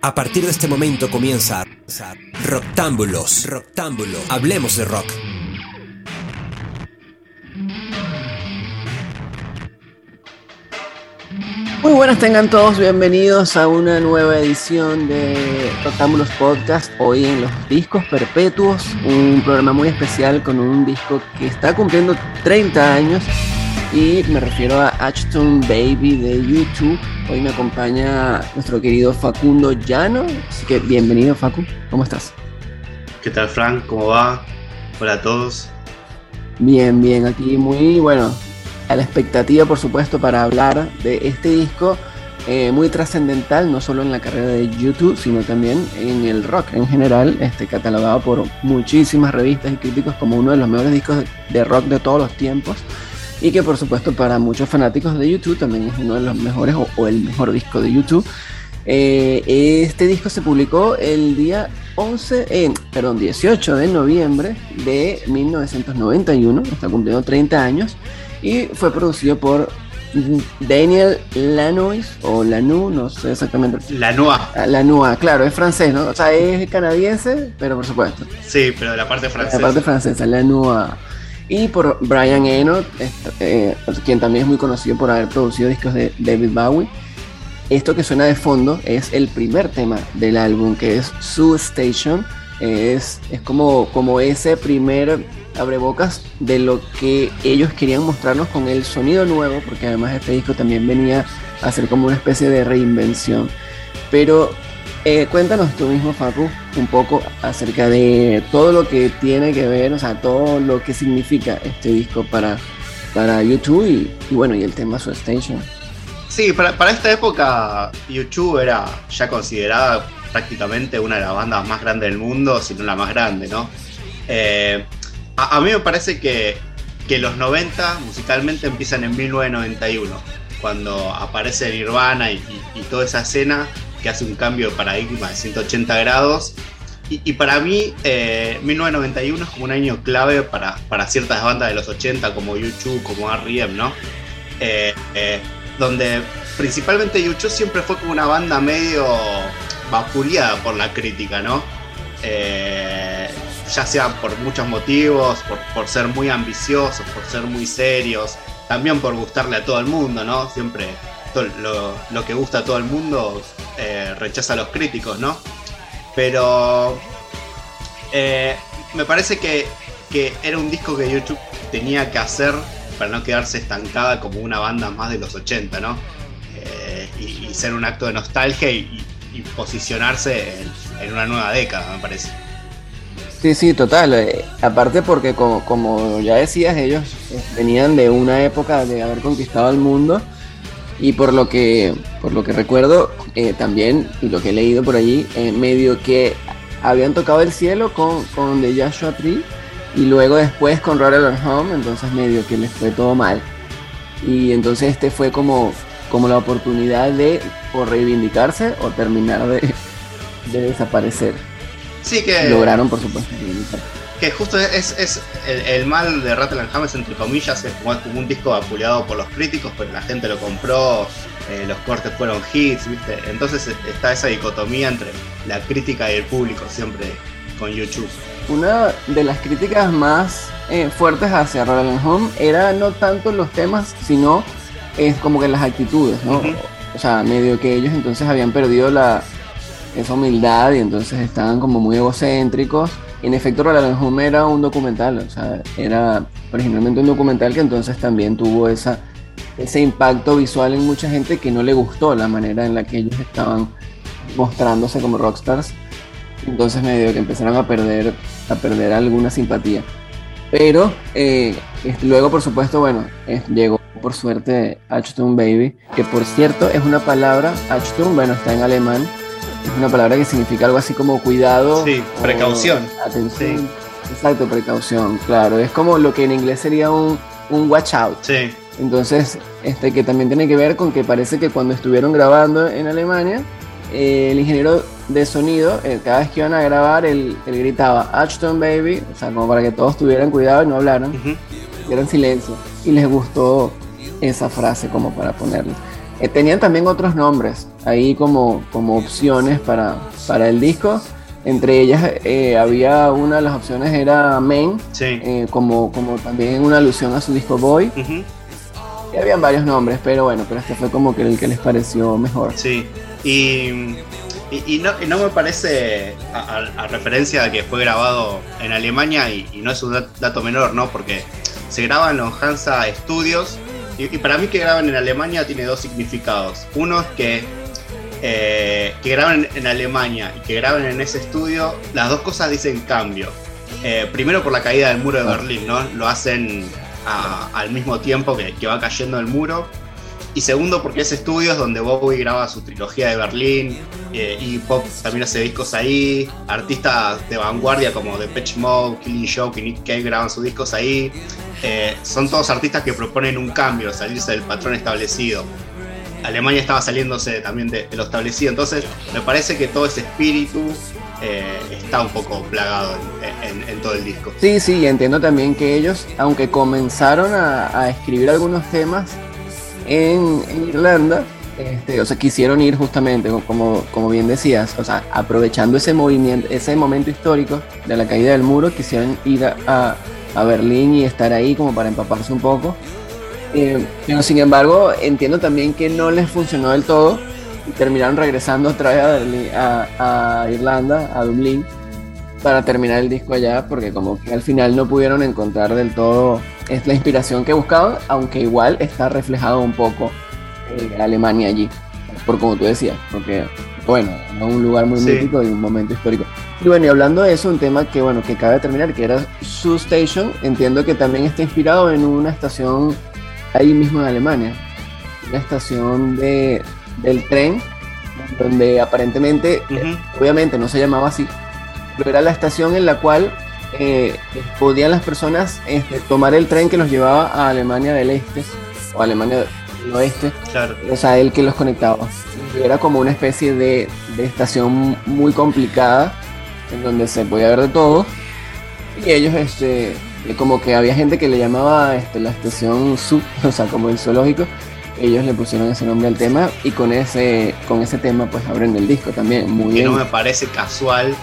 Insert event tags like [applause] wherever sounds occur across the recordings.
a partir de este momento comienza Roctámbulos, Roctámbulos, hablemos de rock. Muy buenas tengan todos, bienvenidos a una nueva edición de Roctámbulos Podcast, hoy en los discos perpetuos, un programa muy especial con un disco que está cumpliendo 30 años y me refiero a Ashton Baby de YouTube. Hoy me acompaña nuestro querido Facundo Llano, así que bienvenido Facu, ¿cómo estás? ¿Qué tal Frank? ¿Cómo va? Hola a todos. Bien, bien, aquí muy bueno, a la expectativa por supuesto para hablar de este disco eh, muy trascendental, no solo en la carrera de YouTube, sino también en el rock en general, este, catalogado por muchísimas revistas y críticos como uno de los mejores discos de rock de todos los tiempos y que por supuesto para muchos fanáticos de YouTube también es uno de los mejores o, el mejor disco de YouTube. Eh, este disco se publicó el día 11, eh, perdón, 18 de noviembre de 1991, está cumpliendo 30 años, y fue producido por Daniel Lanois o Lanoux, no sé exactamente. Lanois. Ah, Lanois, claro, es francés, ¿no? O sea, es canadiense, pero por supuesto. Sí, pero de la parte francesa. La parte francesa, Lanois y por Brian Eno, eh, quien también es muy conocido por haber producido discos de David Bowie. Esto que suena de fondo es el primer tema del álbum, que es Sue Station. Es, es como, como ese primer abrebocas de lo que ellos querían mostrarnos con el sonido nuevo, porque además este disco también venía a ser como una especie de reinvención. Pero eh, cuéntanos tú mismo, Facu, un poco acerca de todo lo que tiene que ver, o sea, todo lo que significa este disco para, para YouTube y, bueno, y el tema Su Station. Sí, para, esta época YouTube era ya considerada prácticamente una de las bandas más grandes del mundo, si no la más grande, ¿no? Eh, a, mí me parece que, que los 90 musicalmente empiezan en 1991, cuando aparece Nirvana y toda esa escena hace un cambio de paradigma de 180 grados. Y, para mí, 1991 eh, es como un año clave para, para, ciertas bandas de los 80, como YouTube, como R.E.M., ¿no? Eh, eh, donde principalmente YouTube siempre fue como una banda medio vapuleada por la crítica, ¿no? ya sea por muchos motivos, por, por, ser muy ambiciosos, por ser muy serios, también por gustarle a todo el mundo, ¿no? Siempre lo, que gusta a todo el mundo eh, rechaza a los críticos, ¿no? Pero eh, me parece que, era un disco que YouTube tenía que hacer para no quedarse estancada como una banda más de los 80, ¿no? Eh, y, ser un acto de nostalgia y, posicionarse en, una nueva década, me parece. Sí, sí, total. aparte porque como, como ya decías, ellos venían de una época de haber conquistado el mundo y por lo que, por lo que recuerdo eh, también, y lo que he leído por allí, eh, medio que habían tocado el cielo con, con The Joshua Tree y luego después con Rattle Home, entonces medio que les fue todo mal. Y entonces este fue como, como la oportunidad de o reivindicarse o terminar de, de desaparecer. Sí que... Lograron, por supuesto, reivindicarse que justo es, el, mal de Rattle and Hammers, entre comillas, es como, un disco apuleado por los críticos, pero la gente lo compró, eh, los cortes fueron hits, ¿viste? Entonces está esa dicotomía entre la crítica y el público siempre con YouTube. Una de las críticas más eh, fuertes hacia Rattle and Home era no tanto los temas, sino es como que las actitudes, ¿no? O sea, medio que ellos entonces habían perdido la, esa humildad y entonces estaban como muy egocéntricos en efecto, Roland Home era un documental, o sea, era originalmente un documental que entonces también tuvo esa, ese impacto visual en mucha gente que no le gustó la manera en la que ellos estaban mostrándose como rockstars. Entonces medio que empezaron a perder, a perder alguna simpatía. Pero eh, luego, por supuesto, bueno, llegó por suerte Achtung Baby, que por cierto es una palabra, Achtung, bueno, está en alemán, una palabra que significa algo así como cuidado. Sí, precaución. Atención. Exacto, precaución, claro. Es como lo que en inglés sería un, un watch out. Sí. Entonces, este que también tiene que ver con que parece que cuando estuvieron grabando en Alemania, eh, el ingeniero de sonido, eh, cada vez que iban a grabar, él, gritaba Ashton Baby, o sea, como para que todos tuvieran cuidado y no hablaran, uh silencio. Y les gustó esa frase como para ponerle. Eh, tenían también otros nombres ahí como, como opciones para, para el disco. Entre ellas había una de las opciones era Men, como, como también una alusión a su disco Boy. Y habían varios nombres, pero bueno, pero este fue como que el que les pareció mejor. Sí, y, y, no, no, me parece, a, referencia a que fue grabado en Alemania, y, no es un dato menor, ¿no? Porque se graba en los Hansa Studios, y, para mí que graban en Alemania tiene dos significados. Uno es que, eh, que graban en Alemania y que graban en ese estudio, las dos cosas dicen cambio. Eh, primero por la caída del muro de ah. Berlín, ¿no? Lo hacen al mismo tiempo que, que va cayendo el muro y segundo, porque ese estudio es donde Bowie graba su trilogía de Berlín. Eh, y Pop también hace discos ahí. Artistas de vanguardia como Depeche Mode, Killing Joke y Nick Cave graban sus discos ahí. Eh, son todos artistas que proponen un cambio, salirse del patrón establecido. Alemania estaba saliéndose también de, lo establecido. Entonces, me parece que todo ese espíritu eh, está un poco plagado en, todo el disco. Sí, sí, entiendo también que ellos, aunque comenzaron a escribir algunos temas, en, Irlanda, este, o sea, quisieron ir justamente, como, como bien decías, o sea, aprovechando ese movimiento, ese momento histórico de la caída del muro, quisieron ir a, a, Berlín y estar ahí como para empaparse un poco. Eh, pero sin embargo, entiendo también que no les funcionó del todo y terminaron regresando otra vez a, a Irlanda, a Dublín, para terminar el disco allá, porque como que al final no pudieron encontrar del todo es la inspiración que buscaban, aunque igual está reflejado un poco en Alemania allí, por como tú decías, porque bueno, es un lugar muy mítico y un momento histórico. Y bueno, y hablando de eso, un tema que bueno, que cabe terminar, que era Su Station, entiendo que también está inspirado en una estación ahí mismo en Alemania, una estación de, del tren, donde aparentemente, obviamente no se llamaba así, pero era la estación en la cual eh, podían las personas este, tomar el tren que los llevaba a Alemania del Este o Alemania del Oeste. O sea, el que los conectaba. Era como una especie de, estación muy complicada en donde se podía ver de todo. Y ellos, este, como que había gente que le llamaba este, la estación sub, [laughs] o sea, como el zoológico. Ellos le pusieron ese nombre al tema y con ese, con ese tema pues abren el disco también. Muy que no me parece casual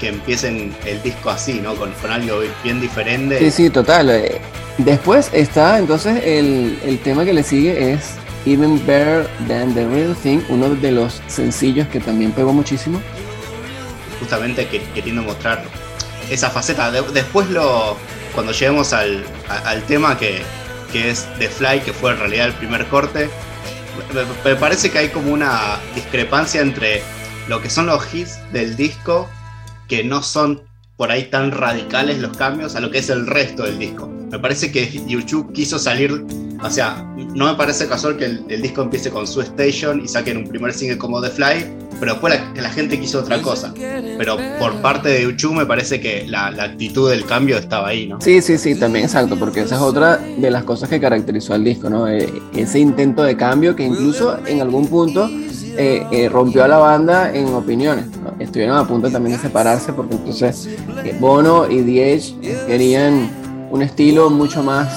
que empiecen el disco así, ¿no? Con, algo bien diferente. Sí, sí, total. Eh, después está entonces el, el tema que le sigue es Even Better Than the Real Thing, uno de los sencillos que también pegó muchísimo. Justamente queriendo mostrar esa faceta. después lo cuando lleguemos al, al tema que, que, es The Fly, que fue en realidad el primer corte, me, me parece que hay como una discrepancia entre lo que son los hits del disco que no son por ahí tan radicales los cambios a lo que es el resto del disco. Me parece que YouTube quiso salir, o sea, no me parece casual que el, disco empiece con su station y saquen un primer single como The Fly, pero después la, la gente quiso otra cosa. Pero por parte de YouTube me parece que la, actitud del cambio estaba ahí, ¿no? Sí, sí, sí, también exacto, porque esa es otra de las cosas que caracterizó al disco, ¿no? Eh, ese intento de cambio que incluso en algún punto eh, eh, rompió a la banda en opiniones. Estuvieron a punto también de separarse porque entonces eh, Bono y Diez querían un estilo mucho más,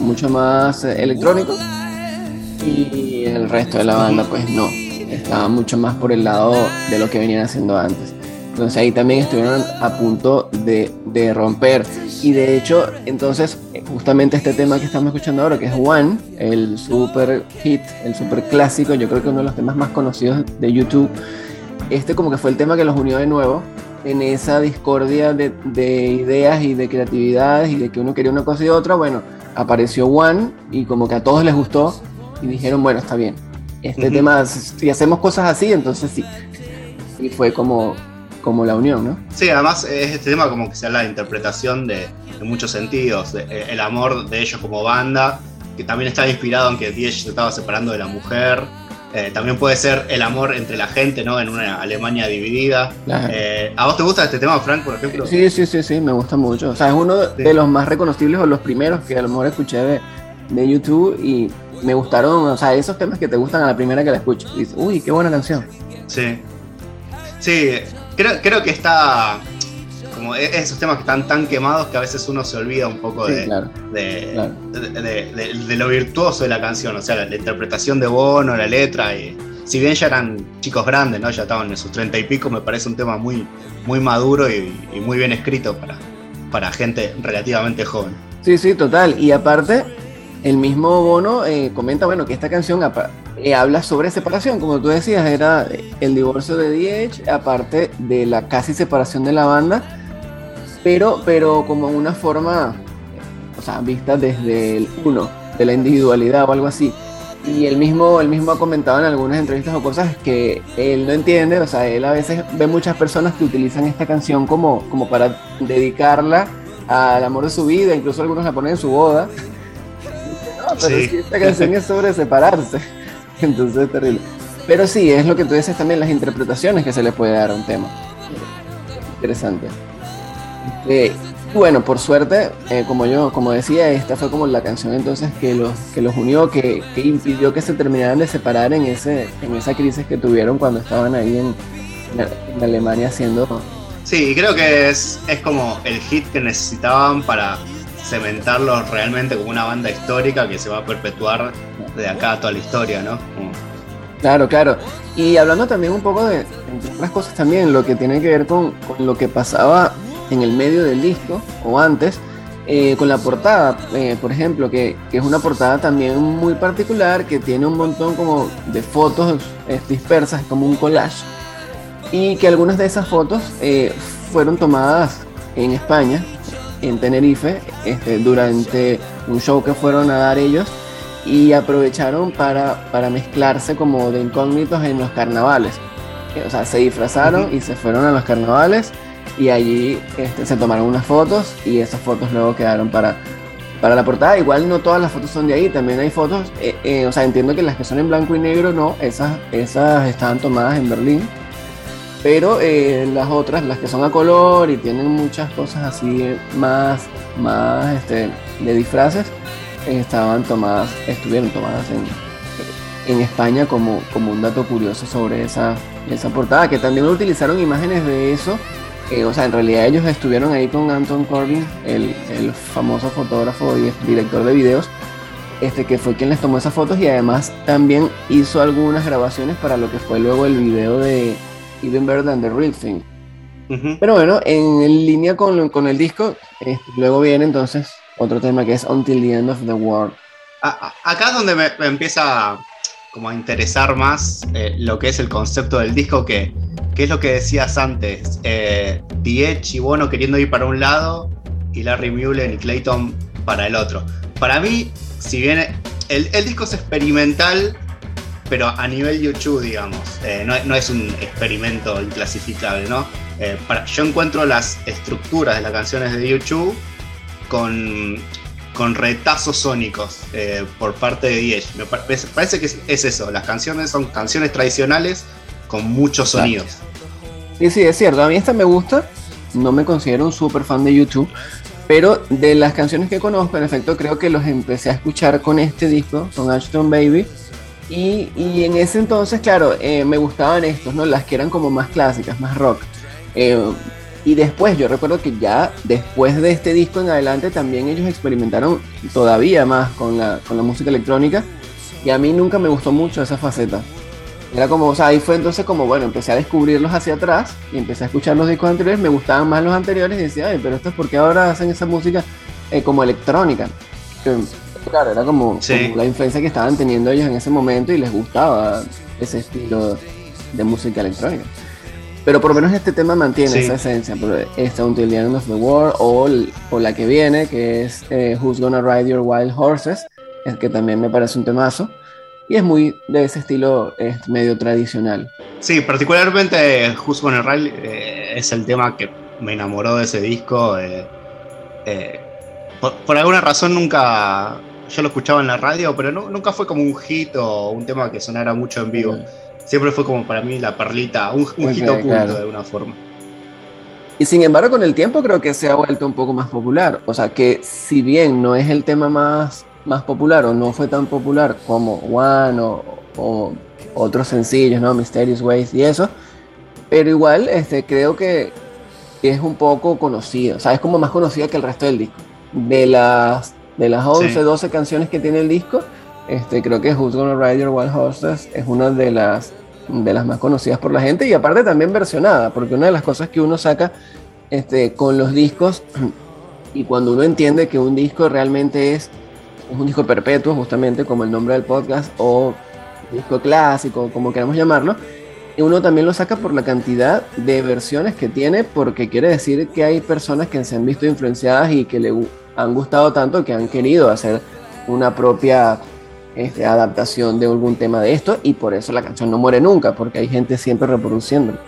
mucho más electrónico y el resto de la banda pues no, estaba mucho más por el lado de lo que venían haciendo antes. Entonces ahí también estuvieron a punto de, de romper. Y de hecho, entonces, justamente este tema que estamos escuchando ahora, que es One, el super hit, el super clásico, yo creo que uno de los temas más conocidos de YouTube, este como que fue el tema que los unió de nuevo en esa discordia de, de ideas y de creatividades y de que uno quería una cosa y otra. Bueno, apareció One y como que a todos les gustó y dijeron, bueno, está bien. Este tema, si hacemos cosas así, entonces sí. Y fue como como la unión, ¿no? Sí, además es este tema como que se habla de interpretación de, muchos sentidos, eh, el amor de ellos como banda que también estaba inspirado en que Diez se estaba separando de la mujer. Eh, también puede ser el amor entre la gente, ¿no? En una Alemania dividida. Eh, ¿A vos te gusta este tema, Frank, por ejemplo? Sí, sí, sí, sí, me gusta mucho. O sea, es uno de los más reconocibles o los primeros que a lo mejor escuché de, de YouTube y me gustaron, o sea, esos temas que te gustan a la primera que la escucho. Y dices, uy, qué buena canción. Sí. Sí, creo, creo que está como e-, esos temas que están tan quemados que a veces uno se olvida un poco de, de, lo virtuoso de la canción, o sea, la, interpretación de Bono, la letra, y si bien ya eran chicos grandes, ¿no? ya estaban en sus treinta y pico, me parece un tema muy, muy maduro y, muy bien escrito para, para gente relativamente joven. Sí, sí, total, y aparte, el mismo Bono eh, comenta, bueno, que esta canción eh, habla sobre separación, como tú decías, era el divorcio de Diez, aparte de la casi separación de la banda, pero, pero como una forma, o sea, vista desde el uno, de la individualidad o algo así. Y él mismo, él mismo ha comentado en algunas entrevistas o cosas que él no entiende, o sea, él a veces ve muchas personas que utilizan esta canción como, como para dedicarla al amor de su vida, incluso algunos la ponen en su boda. No, pero sí. esta canción es sobre separarse. [laughs] Entonces es terrible. Pero sí, es lo que tú dices también, las interpretaciones que se le puede dar a un tema. Interesante. Eh, bueno, por suerte, eh, como yo como decía, esta fue como la canción entonces que los, que los unió, que, impidió que se terminaran de separar en, ese, en esa crisis que tuvieron cuando estaban ahí en, Alemania haciendo... Sí, creo que es, es como el hit que necesitaban para cementarlos realmente como una banda histórica que se va a perpetuar de acá a toda la historia, ¿no? Claro, claro. Y hablando también un poco de, otras cosas también, lo que tiene que ver con, con lo que pasaba en el medio del disco o antes, eh, con la portada, eh, por ejemplo, que, es una portada también muy particular, que tiene un montón como de fotos eh, dispersas, como un collage, y que algunas de esas fotos fueron tomadas en España, en Tenerife, este, durante un show que fueron a dar ellos, y aprovecharon para, para mezclarse como de incógnitos en los carnavales. O sea, se disfrazaron y se fueron a los carnavales y allí este, se tomaron unas fotos y esas fotos luego quedaron para, para la portada. Igual no todas las fotos son de ahí, también hay fotos, eh, eh, o sea, entiendo que las que son en blanco y negro no, esas, esas estaban tomadas en Berlín, pero eh, las otras, las que son a color y tienen muchas cosas así más, más este, de disfraces, estaban tomadas, estuvieron tomadas en, en España como, como un dato curioso sobre esa, esa portada, que también utilizaron imágenes de eso o sea, en realidad ellos estuvieron ahí con Anton Corbin, el, famoso fotógrafo y director de videos, este, que fue quien les tomó esas fotos y además también hizo algunas grabaciones para lo que fue luego el video de Even Better Than the Real Thing. Pero bueno, en línea con, con el disco, este, luego viene entonces otro tema que es Until the End of the World. acá es donde me, empieza como a interesar más eh, lo que es el concepto del disco que ¿Qué es lo que decías antes? Eh, y Bono queriendo ir para un lado y Larry Mullen y Clayton para el otro. Para mí, si bien el, disco es experimental, pero a nivel YouTube, digamos, eh, no, es un experimento inclasificable, ¿no? Eh, yo encuentro las estructuras de las canciones de YouTube con, con retazos sónicos eh, por parte de Diech. Me parece, que es, eso, las canciones son canciones tradicionales con muchos sonidos. Sí, sí, es cierto. A mí esta me gusta. No me considero un super fan de YouTube. Pero de las canciones que conozco, en efecto, creo que los empecé a escuchar con este disco, con Ashton Baby. Y, en ese entonces, claro, eh, me gustaban estos, ¿no? Las que eran como más clásicas, más rock. Eh, y después, yo recuerdo que ya después de este disco en adelante, también ellos experimentaron todavía más con la, con la música electrónica. Y a mí nunca me gustó mucho esa faceta. Era como, o sea, ahí fue entonces como, bueno, empecé a descubrirlos hacia atrás y empecé a escuchar los discos anteriores, me gustaban más los anteriores y decía, ay, pero esto es porque ahora hacen esa música eh, como electrónica. claro, era como, la influencia que estaban teniendo ellos en ese momento y les gustaba ese estilo de música electrónica. Pero por lo menos este tema mantiene esa esencia, esta Until the End of the World o, o la que viene, que es eh, Who's Gonna Ride Your Wild Horses, es que también me parece un temazo y es muy de ese estilo es medio tradicional. Sí, particularmente Who's Gonna Ride eh, es el tema que me enamoró de ese disco. Eh, eh, por, alguna razón nunca, yo lo escuchaba en la radio, pero nunca fue como un hit o un tema que sonara mucho en vivo. Siempre fue como para mí la perlita, un, hit oculto de alguna forma. Y sin embargo, con el tiempo creo que se ha vuelto un poco más popular. O sea, que si bien no es el tema más, más popular o no fue tan popular como One o, otros sencillos, ¿no? Mysterious Ways y eso, pero igual este, creo que es un poco conocido. O sea, es como más conocida que el resto del disco. De las, de las 11, 12 canciones que tiene el disco, este, creo que Who's Gonna Ride Your Wild Horses es una de las de las más conocidas por la gente y aparte también versionada, porque una de las cosas que uno saca este, con los discos [clears throat] y cuando uno entiende que un disco realmente es, un disco perpetuo, justamente como el nombre del podcast, o disco clásico, como queramos llamarlo, y uno también lo saca por la cantidad de versiones que tiene, porque quiere decir que hay personas que se han visto influenciadas y que le han gustado tanto que han querido hacer una propia este, adaptación de algún tema de esto y por eso la canción no muere nunca, porque hay gente siempre reproduciéndolo.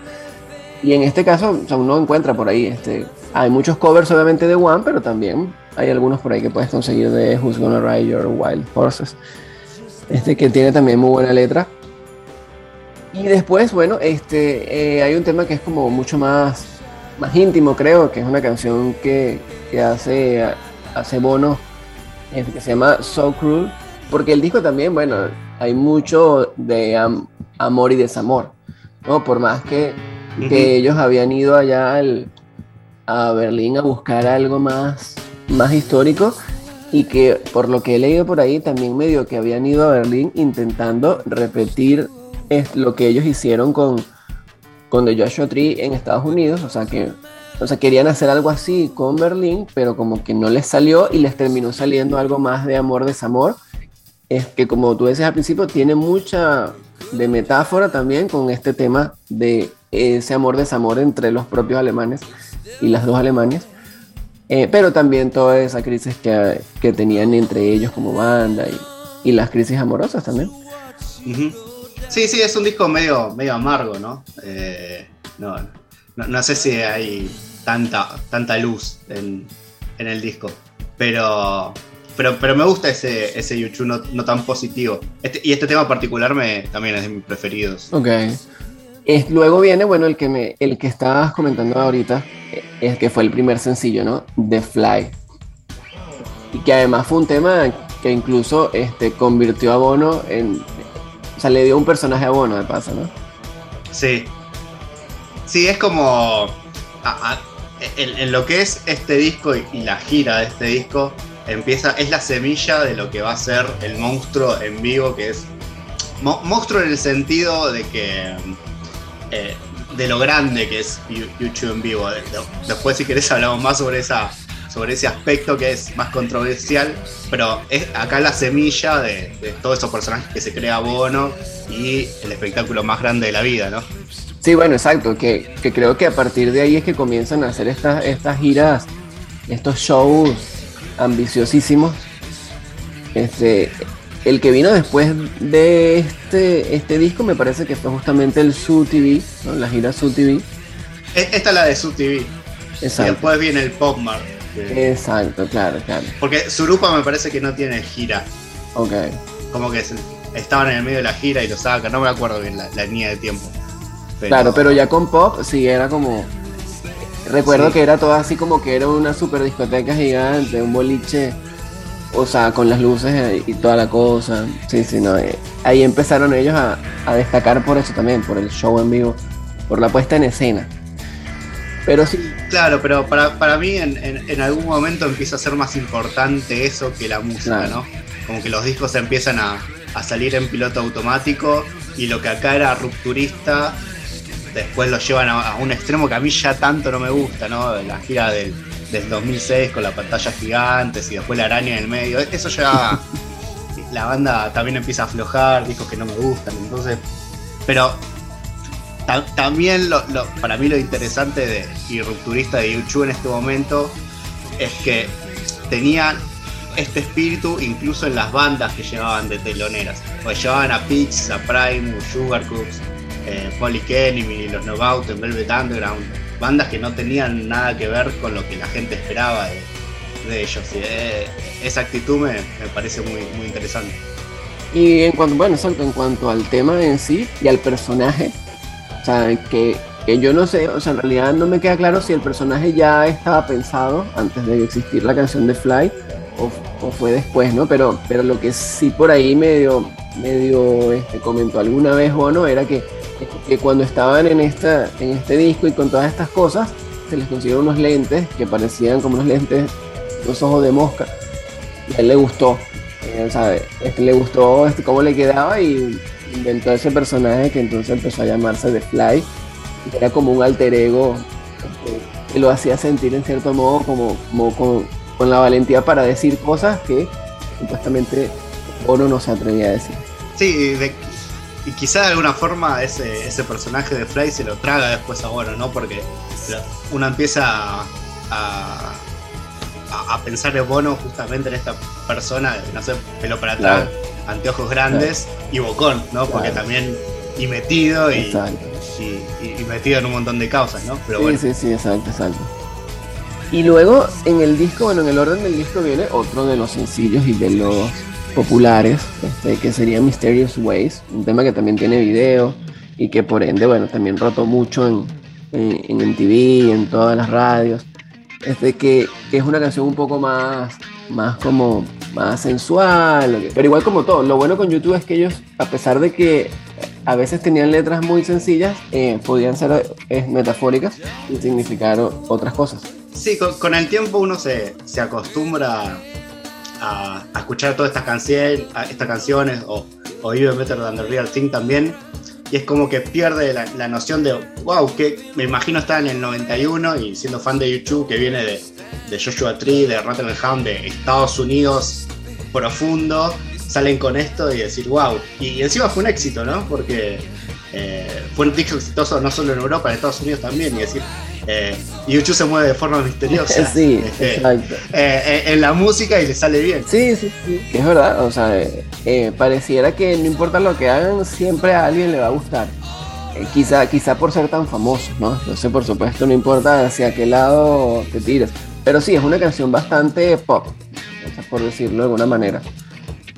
Y en este caso, uno encuentra por ahí, este, hay muchos covers obviamente de One, pero también hay algunos por ahí que puedes conseguir de Who's Gonna Ride Your Wild Horses, este que tiene también muy buena letra. Y después, bueno, este, eh, hay un tema que es como mucho más, más íntimo, creo, que es una canción que, que hace, hace Bono, este, que se llama So Cruel, porque el disco también, bueno, hay mucho de amor y desamor, ¿no? Por más que, ellos habían ido allá a Berlín a buscar algo más, más histórico y que por lo que he leído por ahí también medio que habían ido a Berlín intentando repetir lo que ellos hicieron con, con The Joshua Tree en Estados Unidos, o sea que o sea, querían hacer algo así con Berlín, pero como que no les salió y les terminó saliendo algo más de amor, desamor es que como tú decías al principio, tiene mucha de metáfora también con este tema de ese amor-desamor entre los propios alemanes y las dos Alemanias. Eh, pero también toda esa crisis que, que, tenían entre ellos como banda y, y las crisis amorosas también. Sí, sí, es un disco medio, medio amargo, ¿no? Eh, no, no, no, sé si hay tanta, tanta luz en, en el disco, pero, pero, pero me gusta ese, ese YouTube no, tan positivo. Este, y este tema particular me, también es de mis preferidos. Ok. Luego viene, bueno, el que, me, el que estabas comentando ahorita, es que fue el primer sencillo, ¿no? The Fly. Y que además fue un tema que incluso este, convirtió a Bono en... O sea, le dio un personaje a Bono, de paso, ¿no? Sí. Sí, es como... en, lo que es este disco y la gira de este disco, empieza, es la semilla de lo que va a ser el monstruo en vivo, que es monstruo en el sentido de que eh, de lo grande que es YouTube en vivo. Después si querés hablamos más sobre esa sobre ese aspecto que es más controversial, pero es acá la semilla de, todos esos personajes que se crea Bono y el espectáculo más grande de la vida, ¿no? Sí, bueno, exacto, que, que creo que a partir de ahí es que comienzan a hacer estas, estas giras, estos shows ambiciosísimos. Este, el que vino después de este, este disco me parece que fue justamente el Su TV, la gira Su TV. E, esta es la de Su TV. Exacto. Y después viene el Pop Mart. Exacto, claro, claro. Porque Surupa me parece que no tiene gira. Ok. Como que estaban en el medio de la gira y lo sacan, no me acuerdo bien la, línea de tiempo. Claro, pero ya con Pop sí era como Recuerdo que era todo así como que era una super discoteca gigante, un boliche, o sea, con las luces y toda la cosa. Sí, sí, no. Eh, ahí empezaron ellos a, destacar por eso también, por el show en vivo, por la puesta en escena. Pero sí. Claro, pero para, mí en, algún momento empieza a ser más importante eso que la música, ¿no? Como que los discos empiezan a, a salir en piloto automático y lo que acá era rupturista después lo llevan a, un extremo que a mí ya tanto no me gusta, ¿no? La gira del, 2006 con la pantalla gigantes y después la araña en el medio. Eso ya. [laughs] la banda también empieza a aflojar, discos que no me gustan, entonces. Pero también lo, para mí lo interesante de, y rupturista de YouTube en este momento es que tenían este espíritu incluso en las bandas que llevaban de teloneras. Pues llevaban a Pix, a Prime, Sugar Cubes, eh, Enemy, los Knockout en Velvet Underground, bandas que no tenían nada que ver con lo que la gente esperaba de ellos. Eh, esa actitud me, parece muy, muy interesante. Y en cuanto, bueno, en cuanto al tema en sí y al personaje, o sea, que, que, yo no sé, o sea, en realidad no me queda claro si el personaje ya estaba pensado antes de existir la canción de Fly o, o fue después, ¿no? Pero, pero lo que sí por ahí medio, medio este, comentó alguna vez Bono era que, que cuando estaban en, esta, en este disco y con todas estas cosas, se les consiguieron unos lentes que parecían como unos lentes, los ojos de mosca. Y a él le gustó, eh, Este, le gustó este, cómo le quedaba y inventó ese personaje que entonces empezó a llamarse The Fly. Y era como un alter ego este, que lo hacía sentir en cierto modo como, con, con, la valentía para decir cosas que supuestamente Bono no se atrevía a decir. Sí, de, y quizá de alguna forma ese, ese personaje de Fly se lo traga después a Bono, ¿no? Porque uno empieza a, a, pensar en Bono justamente en esta persona, no sé, pelo para atrás, anteojos grandes y bocón, ¿no? Porque también y metido y, y, metido en un montón de causas, ¿no? Pero sí, sí, sí, exacto, exacto. Y luego en el disco, bueno, en el orden del disco viene otro de los sencillos y de los populares, este, que sería Mysterious Ways, un tema que también tiene video y que por ende, bueno, también rotó mucho en, en, en en todas las radios. Este, que, que, es una canción un poco más, más como más sensual, pero igual como todo, lo bueno con YouTube es que ellos, a pesar de que a veces tenían letras muy sencillas, eh, podían ser eh, metafóricas y significar otras cosas. Sí, con, el tiempo uno se, se acostumbra a, escuchar todas estas canciones, estas canciones o, o Even Better Than the Real Thing también. Y es como que pierde la, noción de, wow, que me imagino estar en el 91 y siendo fan de YouTube que viene de, de Joshua Tree, de Rottenham, de Estados Unidos profundo, salen con esto y decir, wow. Y, encima fue un éxito, ¿no? Porque eh, fue un disco exitoso no solo en Europa, en Estados Unidos también. Y decir, eh, YouTube se mueve de forma misteriosa. [laughs] Sí, este, exacto. Eh, eh, en la música y le sale bien. Sí, sí, sí. Es verdad, o sea, pareciera que no importa lo que hagan, siempre a alguien le va a gustar. quizá, quizá por ser tan famoso, ¿no? No sé, por supuesto, no importa hacia qué lado te tires. Pero sí, es una canción bastante pop, por decirlo de alguna manera.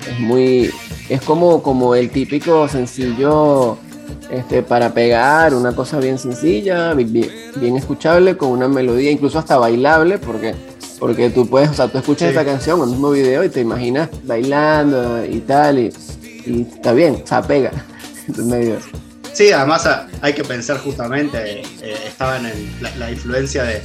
Es muy. Es como, como el típico sencillo este, para pegar, una cosa bien sencilla, bien, escuchable, con una melodía incluso hasta bailable, porque, porque tú puedes, o sea, tú escuchas esta canción en el mismo video y te imaginas bailando y tal, y, está bien, o sea, pega. [laughs] Sí, además hay que pensar justamente, eh, estaba en la, influencia de,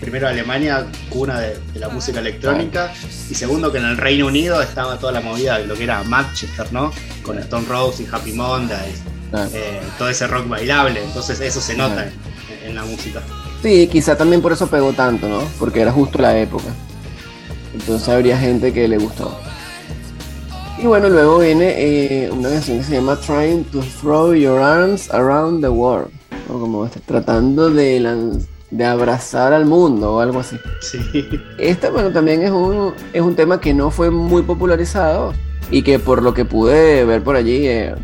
primero Alemania, cuna de, la música electrónica, y segundo que en el Reino Unido estaba toda la movida de lo que era Manchester, ¿no? Con Stone Rose y Happy Mondays eh, todo ese rock bailable, entonces eso se nota en, la música. Sí, quizá también por eso pegó tanto, ¿no? Porque era justo la época. Entonces habría gente que le gustó. Y bueno, luego viene eh, una canción que se llama Trying to Throw Your Arms Around the World. O como tratando de, de abrazar al mundo o algo así. Sí. Esta, bueno, también es un, es un tema que no fue muy popularizado y que por lo que pude ver por allí, eh,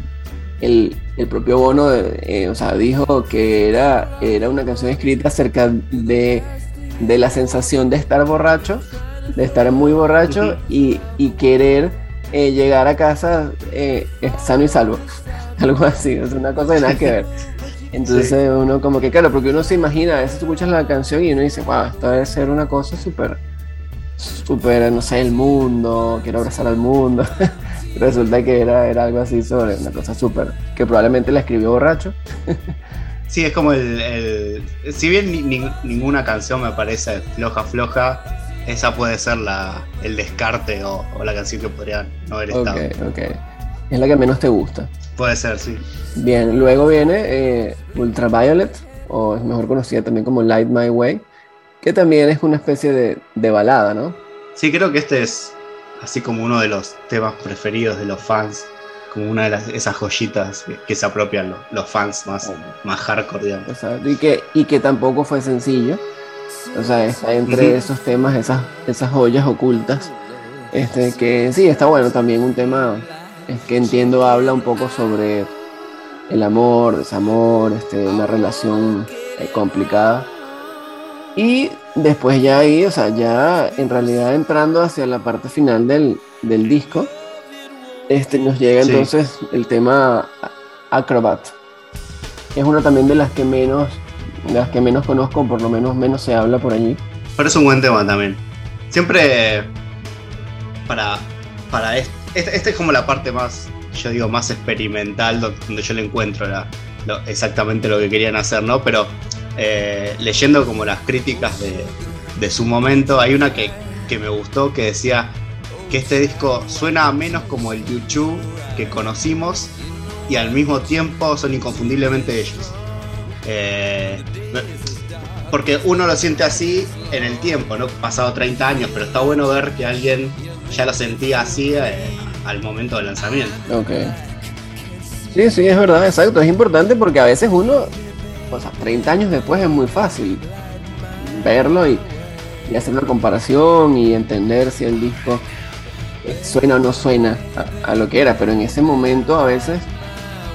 el, el propio Bono eh, o sea, dijo que era, era una canción escrita acerca de, de la sensación de estar borracho, de estar muy borracho y, y, querer eh, llegar a casa eh, sano y salvo. [laughs] Algo así, es una cosa de nada que ver. [laughs] Entonces uno como que, claro, porque uno se imagina, a veces tú escuchas la canción y uno dice, wow, esto debe ser una cosa súper, súper, no sé, el mundo, quiero abrazar al mundo. [laughs] resulta que era, era algo así sobre una cosa súper, que probablemente la escribió borracho. [laughs] Sí, es como el. si bien ninguna canción me parece floja, floja, esa puede ser la, el descarte o, la canción que podría no haber estado. Ok, ok. Es la que menos te gusta. Puede ser, sí. Bien, luego viene eh, Ultraviolet, o es mejor conocida también como Light My Way, que también es una especie de, de balada, ¿no? Sí, creo que este es así como uno de los temas preferidos de los fans, como una de esas joyitas que, se apropian los, fans más, más hardcore, digamos. Y que, y que tampoco fue sencillo. O sea, está entre esos temas, esas, esas joyas ocultas. Este, que sí, está bueno también un tema es que entiendo habla un poco sobre el amor, desamor, este, una relación eh, complicada. Y después ya ahí, o sea, ya en realidad entrando hacia la parte final del, del disco, este, nos llega entonces el tema Acrobat. Es una también de las que menos, de las que menos conozco, por lo menos menos se habla por allí. Pero es un buen tema también. Siempre para, para este, esta es como la parte más, yo digo, más experimental, donde yo le encuentro exactamente lo que querían hacer, ¿no? Pero eh, leyendo como las críticas de, de su momento, hay una que, que me gustó que decía que este disco suena menos como el YouTube que conocimos y al mismo tiempo son inconfundiblemente ellos. Eh, porque uno lo siente así en el tiempo, ¿no? Pasado 30 años, pero está bueno ver que alguien ya lo sentía así eh, al momento del lanzamiento. Ok. Sí, sí, es verdad, exacto. Es importante porque a veces uno, o sea, 30 años después es muy fácil verlo y, hacer una comparación y entender si el disco suena o no suena a, lo que era, pero en ese momento a veces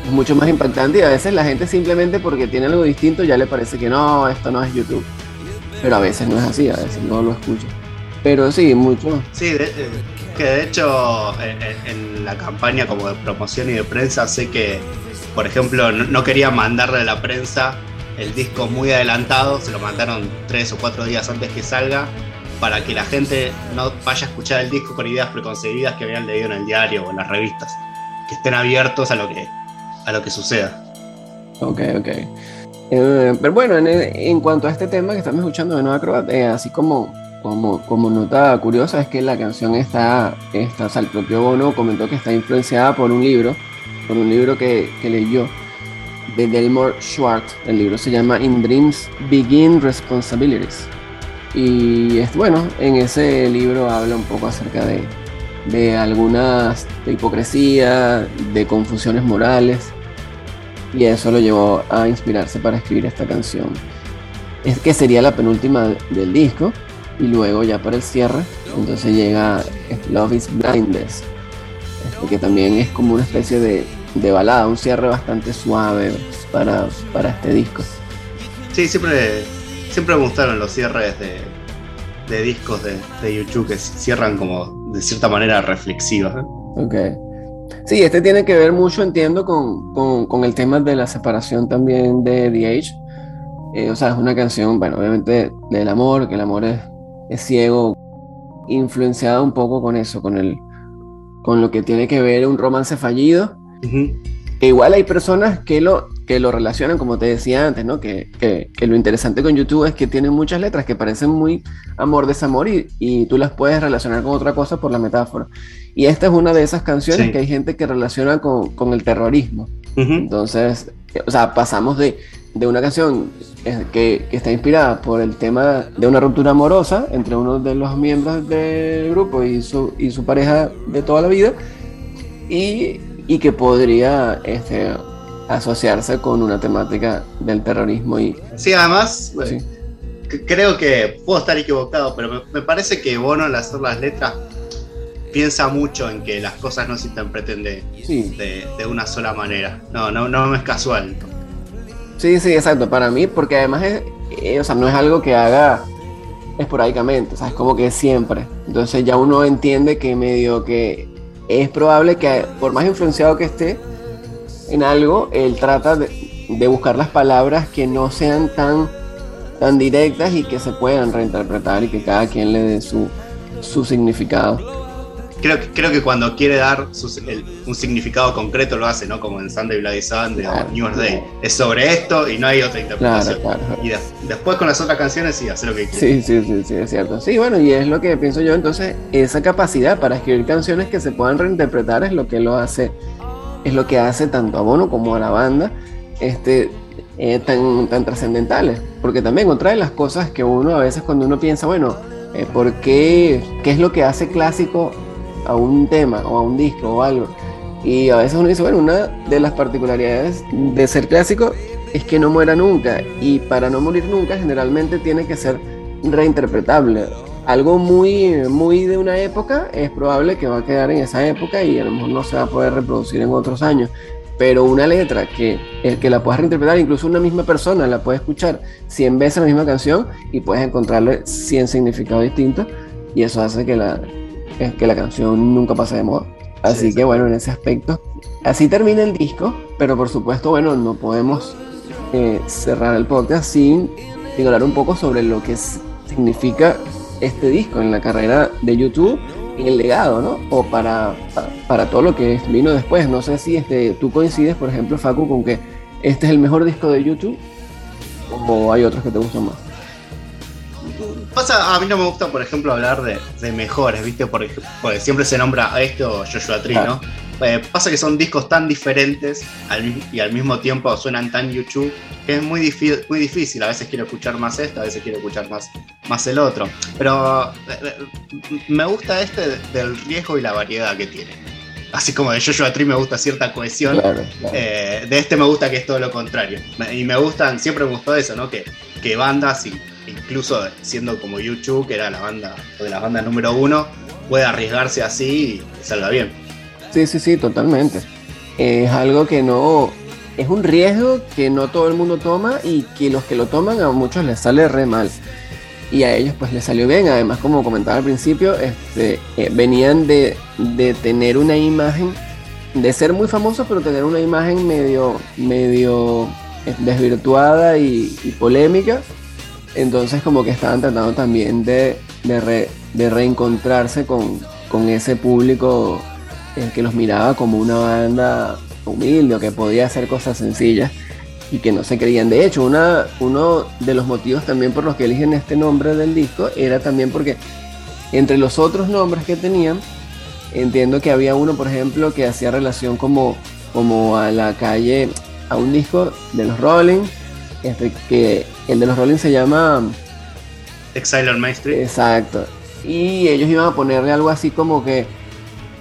es mucho más impactante y a veces la gente simplemente porque tiene algo distinto ya le parece que no, esto no es YouTube. Pero a veces no es así, a veces no lo escucha. Pero sí, mucho. Sí, eh, que de hecho en, la campaña como de promoción y de prensa sé que, por ejemplo, no, querían mandarle a la prensa el disco muy adelantado, se lo mandaron tres o cuatro días antes que salga para que la gente no vaya a escuchar el disco con ideas preconcebidas que habían leído en el diario o en las revistas. Que estén abiertos a lo que, a lo que suceda. Ok, ok. Eh, pero bueno, en, cuanto a este tema que estamos escuchando de Nueva Acrobat, eh, así como, como, como nota curiosa es que la canción está, está, o sea, el propio Bono comentó que está influenciada por un libro, por un libro que, que leyó de Delmore Schwartz. El libro se llama In Dreams Begin Responsibilities. Y es, bueno, en ese libro habla un poco acerca de, de algunas de hipocresía, de confusiones morales. Y eso lo llevó a inspirarse para escribir esta canción. Es que sería la penúltima del disco. Y luego ya para el cierre, entonces llega Love is Blindness. Este, que también es como una especie de, de balada, un cierre bastante suave para, para este disco. Sí, siempre siempre me gustaron los cierres de, de discos de, de, YouTube que cierran como de cierta manera reflexivos. Ok. Sí, este tiene que ver mucho, entiendo, con, con, con el tema de la separación también de The Age. Eh, o sea, es una canción, bueno, obviamente del amor, que el amor es, es ciego, influenciada un poco con eso, con, el, con lo que tiene que ver un romance fallido. Que igual hay personas que lo, que lo relacionan, como te decía antes, ¿no? Que, que, que, lo interesante con YouTube es que tiene muchas letras que parecen muy amor, desamor y, y, tú las puedes relacionar con otra cosa por la metáfora. Y esta es una de esas canciones que hay gente que relaciona con, con el terrorismo. Entonces, o sea, pasamos de, de una canción que, que, está inspirada por el tema de una ruptura amorosa entre uno de los miembros del grupo y su, y su pareja de toda la vida y, y que podría este, asociarse con una temática del terrorismo y... Sí, además, creo que puedo estar equivocado, pero me, parece que Bono al hacer las letras piensa mucho en que las cosas no se interpreten de, de, una sola manera. No, no, no es casual. Sí, sí, exacto. Para mí, porque además es, eh, o sea, no es algo que haga esporádicamente, o sea, es como que siempre. Entonces ya uno entiende que medio que es probable que por más influenciado que esté, en algo, él trata de, buscar las palabras que no sean tan, tan directas y que se puedan reinterpretar y que cada quien le dé su, su significado. Creo, creo que cuando quiere dar un significado concreto lo hace, ¿no? Como en Sunday Bloody Sunday o New Year's Day. Es sobre esto y no hay otra interpretación. Y después con las otras canciones sí, hace lo que quiere. Sí, sí, sí, sí, es cierto. Sí, bueno, y es lo que pienso yo. Entonces, esa capacidad para escribir canciones que se puedan reinterpretar es lo que lo hace es lo que hace tanto a Bono como a la banda este, eh, tan, tan trascendentales. Porque también otra de las cosas que uno a veces cuando uno piensa, bueno, eh, ¿por qué, qué es lo que hace clásico a un tema o a un disco o algo? Y a veces uno dice, bueno, una de las particularidades de ser clásico es que no muera nunca. Y para no morir nunca generalmente tiene que ser reinterpretable algo muy, muy de una época, es probable que va a quedar en esa época y a lo mejor no se va a poder reproducir en otros años. pero una letra que, el que la puedas reinterpretar, incluso una misma persona la puede escuchar 100 veces la misma canción y puedes encontrarle 100 significados distintos y eso hace que la, que la canción nunca pase de moda. Así que bueno, en ese aspecto, así termina el disco, pero por supuesto, bueno, no podemos eh, cerrar el podcast sin, sin hablar un poco sobre lo que significa este disco en la carrera de YouTube en el legado, ¿no? O para, para, todo lo que vino después. No sé si este, tú coincides, por ejemplo, Facu, con que este es el mejor disco de YouTube o hay otros que te gustan más. Pasa, a mí no me gusta, por ejemplo, hablar de, mejores, ¿viste? Porque, siempre se nombra a esto Joshua Tree, ¿no? Eh, pasa que son discos tan diferentes y al mismo tiempo suenan tan YouTube que es muy, muy difícil. A veces quiero escuchar más esto, a veces quiero escuchar más, más el otro. Pero eh, eh, me gusta este del riesgo y la variedad que tiene. Así como de Joshua Tree me gusta cierta cohesión, de este me gusta que es todo lo contrario. Y me gustan, siempre me gustó eso, ¿no? Que, que bandas y incluso siendo como YouTube, que era la banda de la banda número uno, puede arriesgarse así y salga bien. Sí, sí, sí, totalmente. Es algo que no. Es un riesgo que no todo el mundo toma y que los que lo toman a muchos les sale re mal. Y a ellos pues les salió bien. Además, como comentaba al principio, este, eh, venían de, tener una imagen, de ser muy famosos, pero tener una imagen medio, medio eh, desvirtuada y polémica entonces como que estaban tratando también de, de, reencontrarse con, ese público el que los miraba como una banda humilde o que podía hacer cosas sencillas y que no se creían. De hecho, una, uno de los motivos también por los que eligen este nombre del disco era también porque entre los otros nombres que tenían, entiendo que había uno, por ejemplo, que hacía relación como, como a la calle, a un disco de los Rolling, este, que el de los Rolling se llama Exile on Main Street. Exacto. Y ellos iban a ponerle algo así como que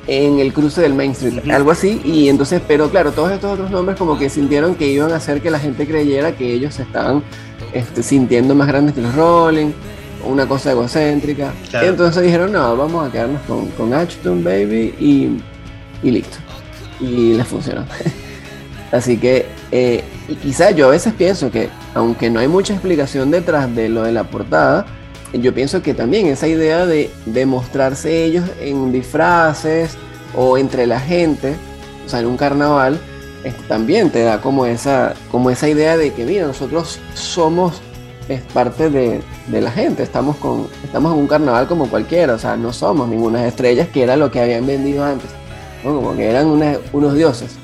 en el cruce del Main Street, algo así. Y entonces, pero claro, todos estos otros nombres como que sintieron que iban a hacer que la gente creyera que ellos se estaban este, sintiendo más grandes que los Rolling, una cosa egocéntrica. Entonces dijeron, no, vamos a quedarnos con, con Ashton Baby y, y listo. Y les funcionó. [laughs] así que, eh, y quizá yo a veces pienso que aunque no hay mucha explicación detrás de lo de la portada, yo pienso que también esa idea de, de mostrarse ellos en disfraces o entre la gente, o sea, en un carnaval, también te da como esa, como esa idea de que, mira, nosotros somos parte de, la gente, estamos, con, estamos en un carnaval como cualquiera, o sea, no somos ninguna estrellas que era lo que habían vendido antes, como que eran unos dioses.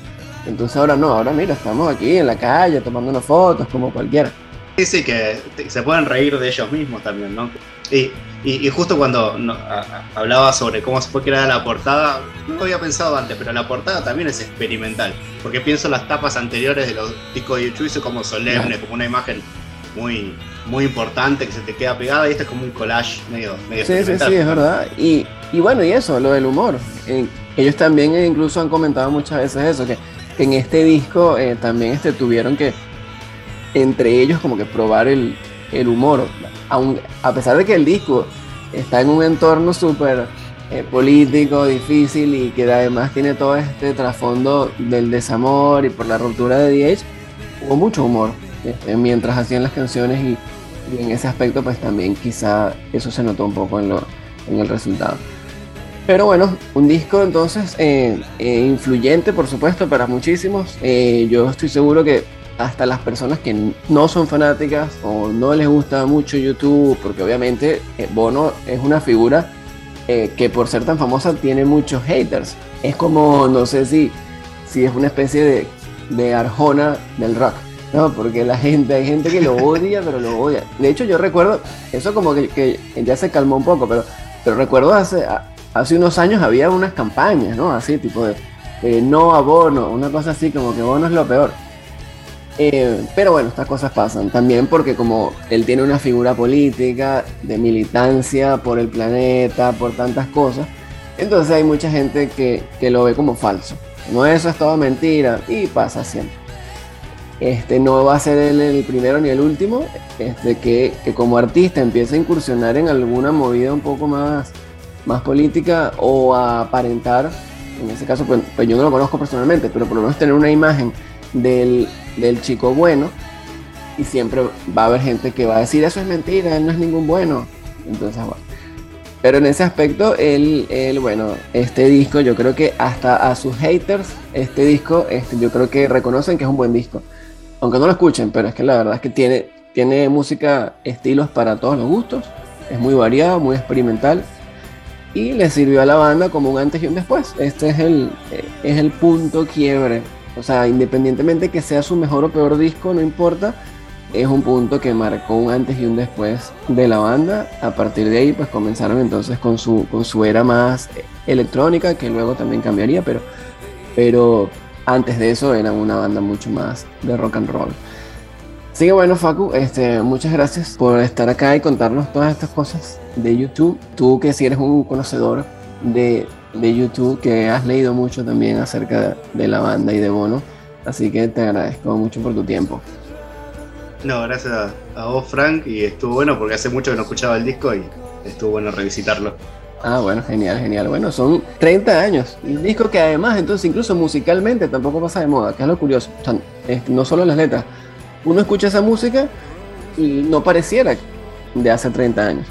Entonces ahora no, ahora mira, estamos aquí en la calle tomando unas fotos como cualquiera. Sí, sí, que se pueden reír de ellos mismos también, ¿no? Y, y, justo cuando hablaba sobre cómo se fue creada la portada, no lo había pensado antes, pero la portada también es experimental, porque pienso en las tapas anteriores de los discos de YouTube como solemne, como una imagen muy, muy importante que se te queda pegada y este es como un collage medio, medio Sí, sí, sí, es verdad. Y, y bueno, y eso, lo del humor. Eh, ellos también incluso han comentado muchas veces eso, que en este disco eh, también este, tuvieron que, entre ellos, como que probar el, humor. a pesar de que el disco está en un entorno súper eh, político, difícil y que además tiene todo este trasfondo del desamor y por la ruptura de DH, hubo mucho humor este, mientras hacían las canciones y, en ese aspecto pues también quizá eso se notó un poco en, lo, en el resultado. Pero bueno, un disco entonces eh, eh, influyente, por supuesto, para muchísimos. Eh, yo estoy seguro que hasta las personas que no son fanáticas o no les gusta mucho YouTube, porque obviamente Bono es una figura que por ser tan famosa tiene muchos haters. Es como, no sé si, si es una especie de, de Arjona del rock. No, porque la gente, hay gente que lo [laughs] odia, pero lo odia. De hecho, yo recuerdo, eso como que, que ya se calmó un poco, pero, pero recuerdo hace, hace unos años había unas campañas, ¿no? Así, tipo de, no a Bono, una cosa así, como que Bono es lo peor. Eh, pero bueno, estas cosas pasan también porque como él tiene una figura política de militancia por el planeta, por tantas cosas, entonces hay mucha gente que, lo ve como falso. No, eso es todo mentira y pasa siempre. Este no va a ser el primero ni el último, este, que, que como artista empieza a incursionar en alguna movida un poco más más política o aparentar en ese caso pues, pues, yo no lo conozco personalmente, pero por lo menos tener una imagen del, del chico bueno y siempre va a haber gente que va a decir eso es mentira, él no es ningún bueno. Entonces, bueno. Pero en ese aspecto, él, él, bueno, este disco, yo creo que hasta a sus haters, este disco, este, yo creo que reconocen que es un buen disco. Aunque no lo escuchen, pero es que la verdad es que tiene, tiene música, estilos para todos los gustos. Es muy variado, muy experimental. Y le sirvió a la banda como un antes y un después. Este es el, es el punto quiebre. O sea, independientemente que sea su mejor o peor disco, no importa es un punto que marcó un antes y un después de la banda. A partir de ahí, pues comenzaron entonces con su, con su era más electrónica, que luego también cambiaría, pero, pero antes de eso eran una banda mucho más de rock and roll. Así que bueno, Facu, este, muchas gracias por estar acá y contarnos todas estas cosas de YouTube. Tú que si eres un conocedor de, de YouTube, que has leído mucho también acerca de, la banda y de Bono, así que te agradezco mucho por tu tiempo. No, gracias a, vos, Frank, y estuvo bueno porque hace mucho que no escuchaba el disco y estuvo bueno revisitarlo. Ah, bueno, genial, genial. Bueno, son 30 años. Un disco que además, entonces, incluso musicalmente tampoco pasa de moda, que es lo curioso. O sea, no solo las letras. Uno escucha esa música y no pareciera de hace 30 años.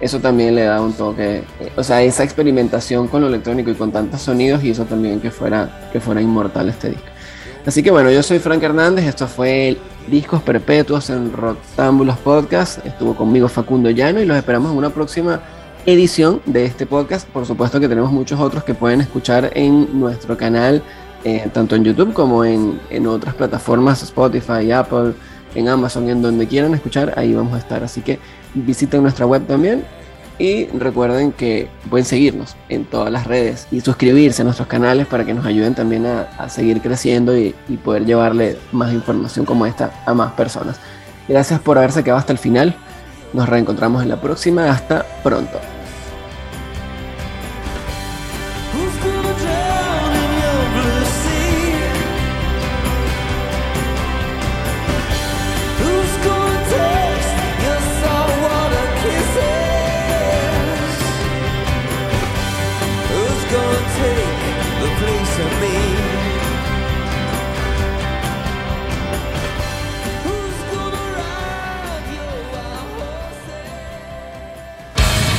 Eso también le da un toque, o sea, esa experimentación con lo electrónico y con tantos sonidos hizo también que fuera, que fuera inmortal este disco. Así que bueno, yo soy Frank Hernández, esto fue Discos Perpetuos en Roctámbulos Podcast. Estuvo conmigo Facundo Llano y los esperamos en una próxima edición de este podcast. Por supuesto que tenemos muchos otros que pueden escuchar en nuestro canal, eh, tanto en YouTube como en, en otras plataformas, Spotify, Apple, en Amazon, en donde quieran escuchar, ahí vamos a estar. Así que visiten nuestra web también y recuerden que pueden seguirnos en todas las redes y suscribirse a nuestros canales para que nos ayuden también a, seguir creciendo y, y, poder llevarle más información como esta a más personas. Gracias por haberse quedado hasta el final. Nos reencontramos en la próxima. Hasta pronto.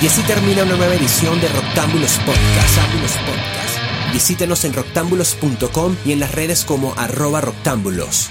Y así termina una nueva edición de Roctámbulos Podcast. Podcast. Visítenos en roctámbulos.com y en las redes como arroba roctámbulos.